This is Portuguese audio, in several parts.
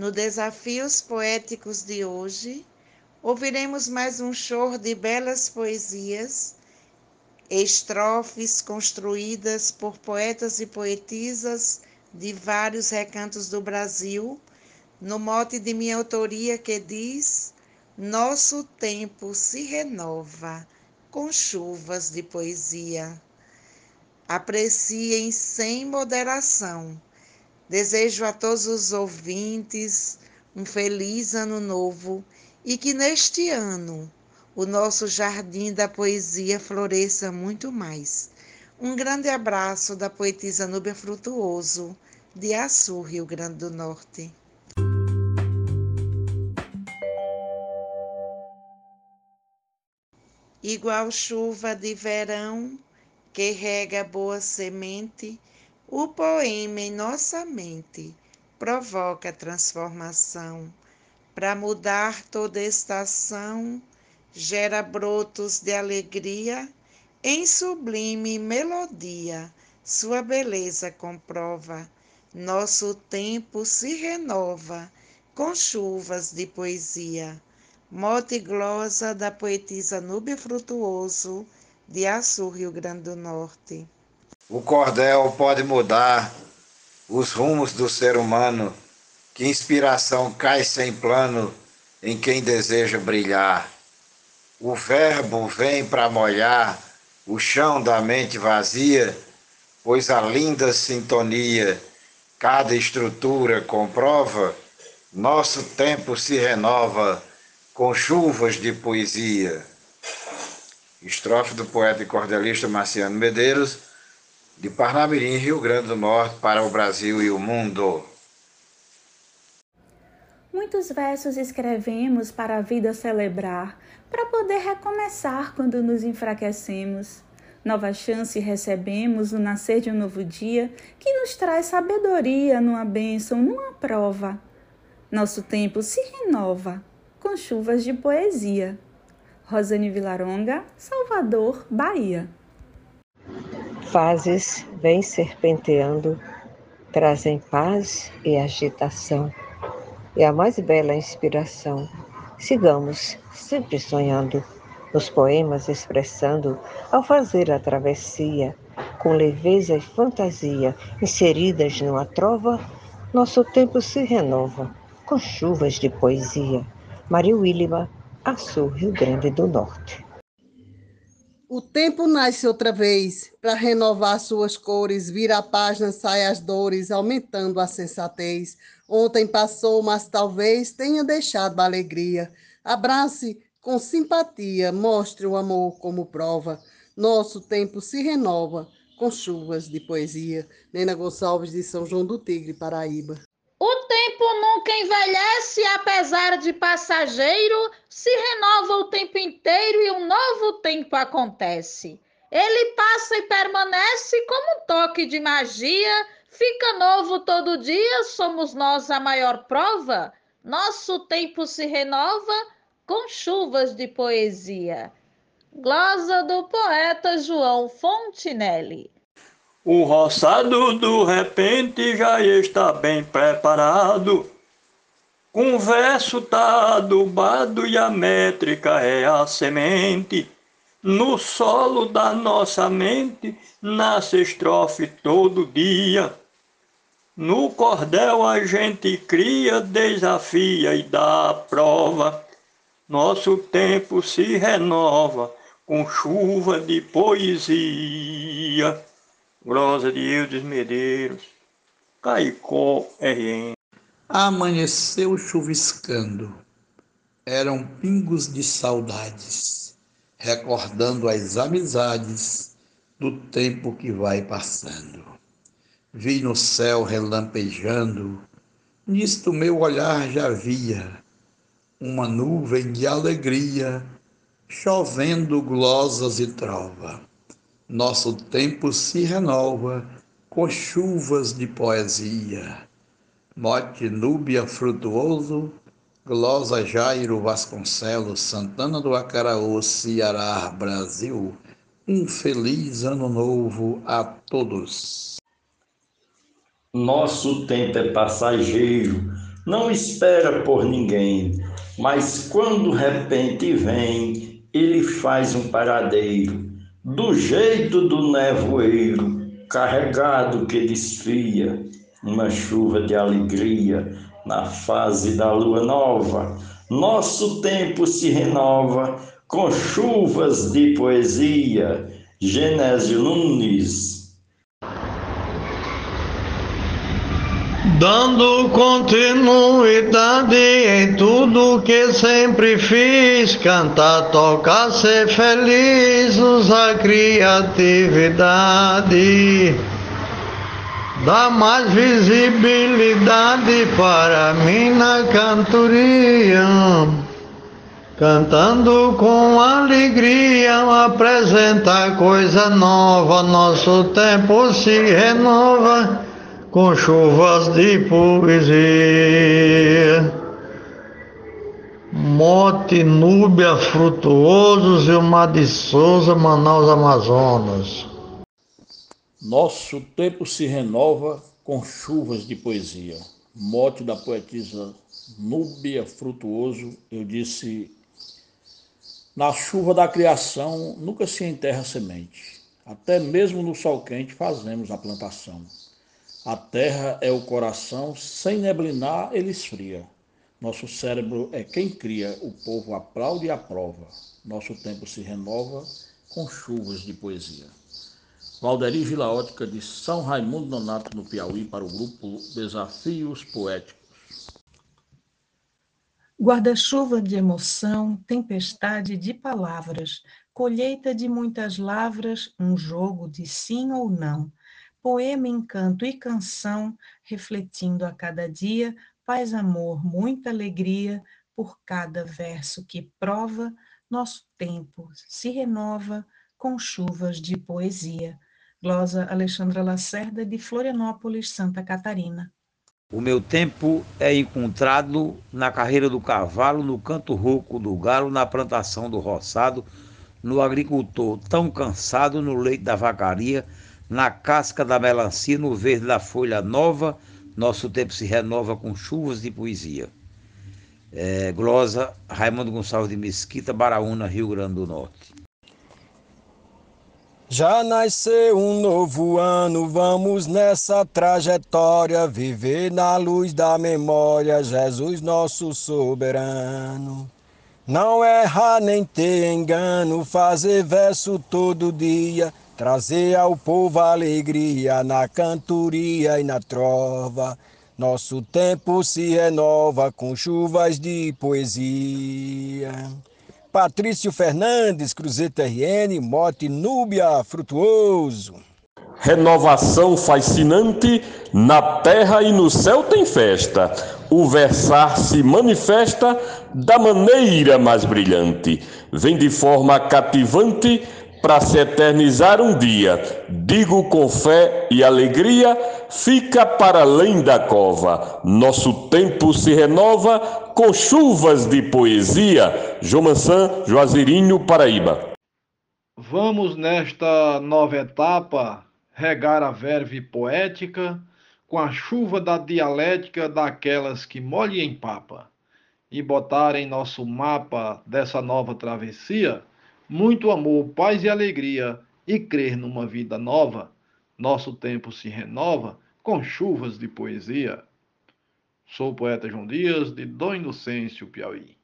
No Desafios Poéticos de hoje, ouviremos mais um choro de belas poesias, estrofes construídas por poetas e poetisas de vários recantos do Brasil, no mote de minha autoria que diz: Nosso tempo se renova com chuvas de poesia. Apreciem sem moderação Desejo a todos os ouvintes um feliz ano novo e que neste ano o nosso jardim da poesia floresça muito mais. Um grande abraço da poetisa Núbia Frutuoso, de Açu, Rio Grande do Norte. Igual chuva de verão que rega boa semente, o poema em nossa mente provoca transformação. Para mudar toda estação, gera brotos de alegria, em sublime melodia, sua beleza comprova. Nosso tempo se renova com chuvas de poesia. Mote glosa da poetisa Núbia Frutuoso, de Açu, Rio Grande do Norte. O cordel pode mudar os rumos do ser humano, que inspiração cai sem plano em quem deseja brilhar. O verbo vem para molhar o chão da mente vazia, pois a linda sintonia, cada estrutura comprova, nosso tempo se renova com chuvas de poesia. Estrofe do poeta e cordelista Marciano Medeiros de Parnamirim, Rio Grande do Norte, para o Brasil e o mundo. Muitos versos escrevemos para a vida celebrar, para poder recomeçar quando nos enfraquecemos. Nova chance recebemos no nascer de um novo dia que nos traz sabedoria numa bênção, numa prova. Nosso tempo se renova com chuvas de poesia. Rosane Vilaronga, Salvador, Bahia. Fases vêm serpenteando, trazem paz e agitação, e a mais bela inspiração. Sigamos sempre sonhando, nos poemas expressando, ao fazer a travessia, com leveza e fantasia, inseridas numa trova, nosso tempo se renova, com chuvas de poesia. Maria Willima, Açu, Rio Grande do Norte. O tempo nasce outra vez para renovar suas cores, vira a página, sai as dores, aumentando a sensatez. Ontem passou, mas talvez tenha deixado a alegria. Abrace com simpatia, mostre o amor como prova. Nosso tempo se renova com chuvas de poesia. Nena Gonçalves de São João do Tigre, Paraíba. O tempo nunca envelhece, apesar de passageiro, se renova o tempo inteiro e um novo tempo acontece. Ele passa e permanece como um toque de magia, fica novo todo dia, somos nós a maior prova. Nosso tempo se renova com chuvas de poesia. Glosa do poeta João Fontinelli. O roçado do repente já está bem preparado. Com verso tá adubado e a métrica é a semente. No solo da nossa mente nasce estrofe todo dia. No cordel a gente cria, desafia e dá a prova. Nosso tempo se renova com chuva de poesia. Glosa de Eudes Medeiros, Caicó RN. Amanheceu chuviscando, eram pingos de saudades, recordando as amizades do tempo que vai passando. Vi no céu relampejando, nisto meu olhar já via uma nuvem de alegria, chovendo glosas e trova nosso tempo se renova com chuvas de poesia. Mote Núbia Frutuoso, Glosa Jairo Vasconcelos, Santana do Acaraú, Ceará, Brasil. Um feliz ano novo a todos. Nosso tempo é passageiro, não espera por ninguém, mas quando repente vem, ele faz um paradeiro, do jeito do nevoeiro, carregado que desfia, uma chuva de alegria na fase da lua nova. Nosso tempo se renova com chuvas de poesia. Genésio Nunes Dando continuidade em tudo que sempre fiz, cantar, tocar, ser feliz, usar criatividade. Dá mais visibilidade para mim na cantoria. Cantando com alegria, apresenta coisa nova, nosso tempo se renova com chuvas de poesia. Mote, Núbia, Frutuosos e o Mar de Souza, Manaus, Amazonas. Nosso tempo se renova com chuvas de poesia. Mote da poetisa Núbia Frutuoso, eu disse: na chuva da criação nunca se enterra semente. Até mesmo no sol quente fazemos a plantação. A terra é o coração, sem neblinar ele esfria. Nosso cérebro é quem cria, o povo aplaude e aprova. Nosso tempo se renova com chuvas de poesia. Valderi Vila Ótica de São Raimundo Nonato, no Piauí, para o grupo Desafios Poéticos. Guarda-chuva de emoção, tempestade de palavras, colheita de muitas lavras, um jogo de sim ou não poema em canto e canção, refletindo a cada dia paz, amor, muita alegria, por cada verso que prova, nosso tempo se renova com chuvas de poesia. Glosa Alexandra Lacerda, de Florianópolis, Santa Catarina. O meu tempo é encontrado na carreira do cavalo, no canto rouco do galo, na plantação do roçado, no agricultor tão cansado, no leito da vacaria, na casca da melancia, no verde da folha nova, nosso tempo se renova com chuvas de poesia. É, glosa Raimundo Gonçalves de Mesquita, Baraúna, Rio Grande do Norte. Já nasceu um novo ano, vamos nessa trajetória, viver na luz da memória, Jesus nosso soberano. Não errar nem ter engano, fazer verso todo dia, trazer ao povo alegria na cantoria e na trova. Nosso tempo se renova com chuvas de poesia. Patrício Fernandes, Cruzeiro RN, Mote Núbia Frutuoso. Renovação fascinante, na terra e no céu tem festa. O versar se manifesta da maneira mais brilhante. Vem de forma cativante para se eternizar um dia. Digo com fé e alegria, fica para além da cova. Nosso tempo se renova com chuvas de poesia. João Mansan, Juazeirinho, Paraíba. Vamos nesta nova etapa regar a verve poética com a chuva da dialética daquelas que molhe e empapa e botar em nosso mapa dessa nova travessia muito amor, paz e alegria e crer numa vida nova, nosso tempo se renova com chuvas de poesia. Sou o poeta João Dias, de Dom Inocêncio, Piauí.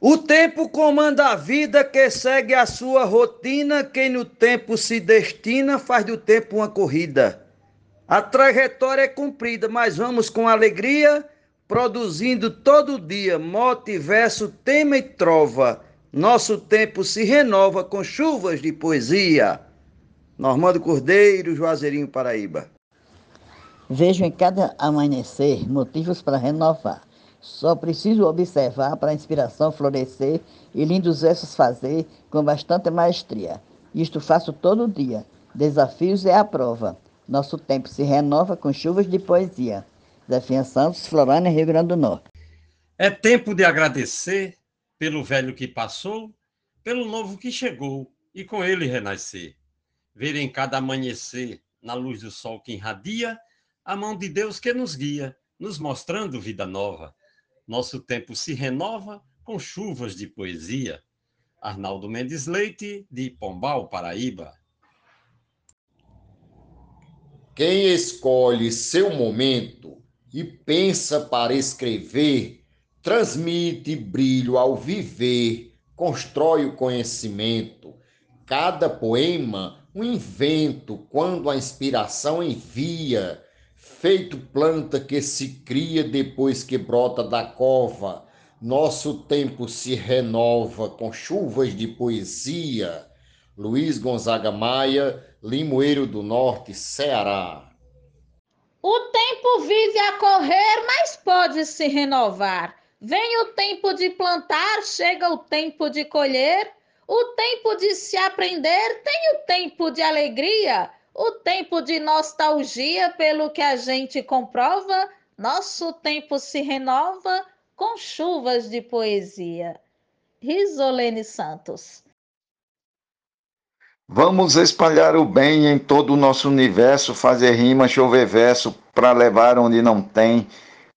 O tempo comanda a vida que segue a sua rotina. Quem no tempo se destina faz do tempo uma corrida. A trajetória é cumprida, mas vamos com alegria, produzindo todo dia mote, verso, tema e trova nosso tempo se renova com chuvas de poesia. Normando Cordeiro, Juazeirinho, Paraíba. Vejo em cada amanhecer motivos para renovar. Só preciso observar para a inspiração florescer e lindos versos fazer com bastante maestria. Isto faço todo dia. Desafios é a prova. Nosso tempo se renova com chuvas de poesia. Zefinha Santos, Florânia, Rio Grande do Norte. É tempo de agradecer pelo velho que passou, pelo novo que chegou e com ele renascer. Ver em cada amanhecer, na luz do sol que irradia, a mão de Deus que nos guia nos mostrando vida nova. Nosso tempo se renova com chuvas de poesia. Arnaldo Mendes Leite, de Pombal, Paraíba. Quem escolhe seu momento e pensa para escrever, transmite brilho ao viver, constrói o conhecimento. Cada poema, um invento, quando a inspiração envia, feito planta que se cria depois que brota da cova. Nosso tempo se renova com chuvas de poesia. Luiz Gonzaga Maia, Limoeiro do Norte, Ceará. O tempo vive a correr, mas pode se renovar. Vem o tempo de plantar, chega o tempo de colher, o tempo de se aprender, tem o tempo de alegria, o tempo de nostalgia, pelo que a gente comprova, nosso tempo se renova com chuvas de poesia. Risolene Santos. Vamos espalhar o bem em todo o nosso universo, fazer rima, chover verso, para levar onde não tem.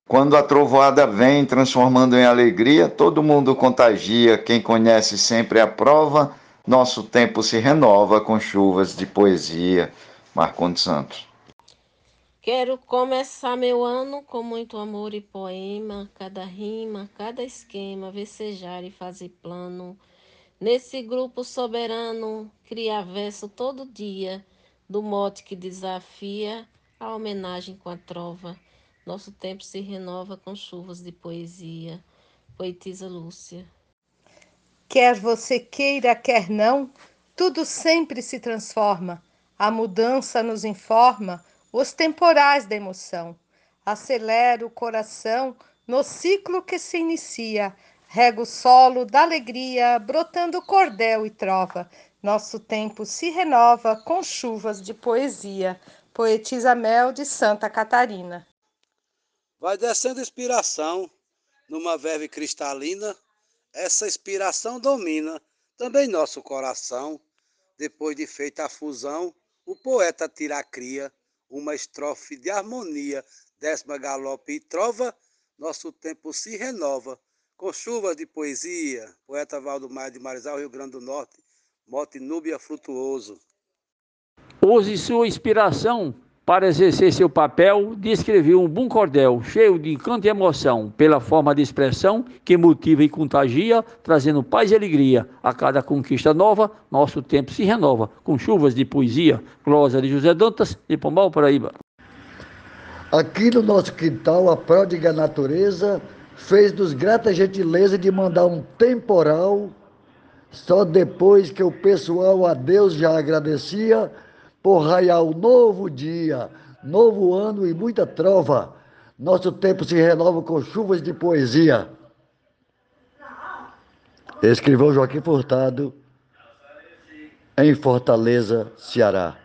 Quando a trovoada vem, transformando em alegria, todo mundo contagia. Quem conhece sempre aprova. Nosso tempo se renova com chuvas de poesia. Marcondes Santos. Quero começar meu ano com muito amor e poema, cada rima, cada esquema, vecejar e fazer plano. Nesse grupo soberano, cria verso todo dia, do mote que desafia a homenagem com a trova. Nosso tempo se renova com chuvas de poesia. Poetisa Lúcia. Quer você queira, quer não, tudo sempre se transforma. A mudança nos informa os temporais da emoção. Acelera o coração no ciclo que se inicia rega o solo da alegria, brotando cordel e trova. Nosso tempo se renova com chuvas de poesia. Poetisa Mel de Santa Catarina. Vai descendo inspiração numa verve cristalina, essa inspiração domina também nosso coração. Depois de feita a fusão, o poeta tira a cria, uma estrofe de harmonia, décima galope e trova, nosso tempo se renova com chuvas de poesia, poeta Valdo Maia de Marizal, Rio Grande do Norte, mote Núbia Frutuoso. Use sua inspiração para exercer seu papel de escrever um bom cordel, cheio de encanto e emoção, pela forma de expressão que motiva e contagia, trazendo paz e alegria. A cada conquista nova, nosso tempo se renova, com chuvas de poesia. Glosa de José Dantas, de Pombal, Paraíba. Aqui no nosso quintal, a pródiga natureza fez-nos grata gentileza de mandar um temporal, só depois que o pessoal a Deus já agradecia por raiar um novo dia, novo ano e muita trova. Nosso tempo se renova com chuvas de poesia. Escrivão Joaquim Furtado, em Fortaleza, Ceará.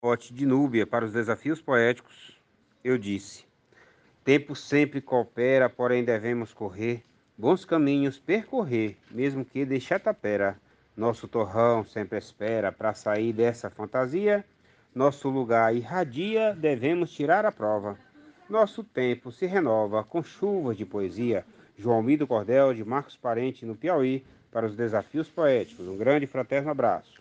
Pote de Núbia para os desafios poéticos, eu disse. Tempo sempre coopera, porém devemos correr, bons caminhos percorrer, mesmo que deixar tapera. Nosso torrão sempre espera para sair dessa fantasia. Nosso lugar irradia, devemos tirar a prova. Nosso tempo se renova com chuvas de poesia. João Mido Cordel, de Marcos Parente, no Piauí, para os desafios poéticos. Um grande fraterno abraço.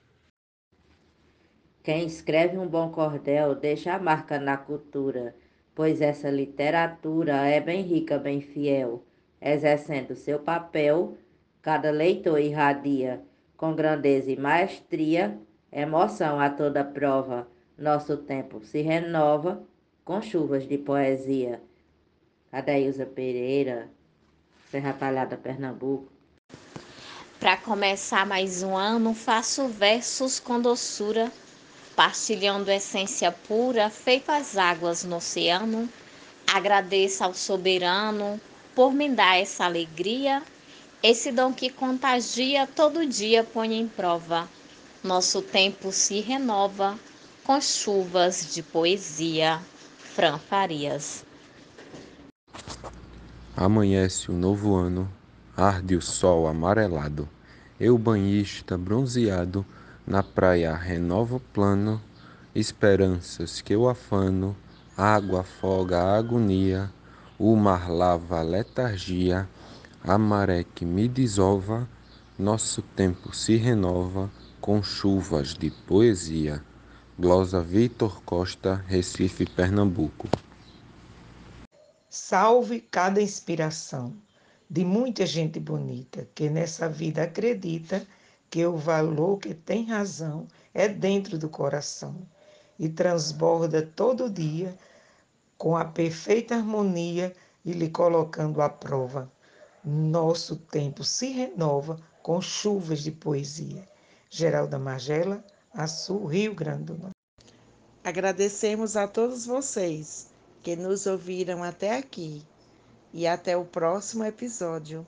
Quem escreve um bom cordel deixa a marca na cultura pois essa literatura é bem rica, bem fiel, exercendo seu papel, cada leitor irradia com grandeza e maestria, emoção a toda prova, nosso tempo se renova com chuvas de poesia. Adailza Pereira, Serra Talhada, Pernambuco. Para começar mais um ano, faço versos com doçura partilhando essência pura, feito as águas no oceano. Agradeça ao soberano por me dar essa alegria, esse dom que contagia, todo dia põe em prova. Nosso tempo se renova com chuvas de poesia. Fran Farias. Amanhece o novo ano, arde o sol amarelado. Eu, banhista bronzeado, na praia renova o plano, esperanças que eu afano, água afoga a agonia, o mar lava a letargia, a maré que me desova, nosso tempo se renova com chuvas de poesia. Glosa Vitor Costa, Recife, Pernambuco. Salve cada inspiração de muita gente bonita que nessa vida acredita que o valor que tem razão é dentro do coração e transborda todo dia com a perfeita harmonia e lhe colocando à prova. Nosso tempo se renova com chuvas de poesia. Geralda Magela, Açu, Rio Grande do Norte. Agradecemos a todos vocês que nos ouviram até aqui e até o próximo episódio.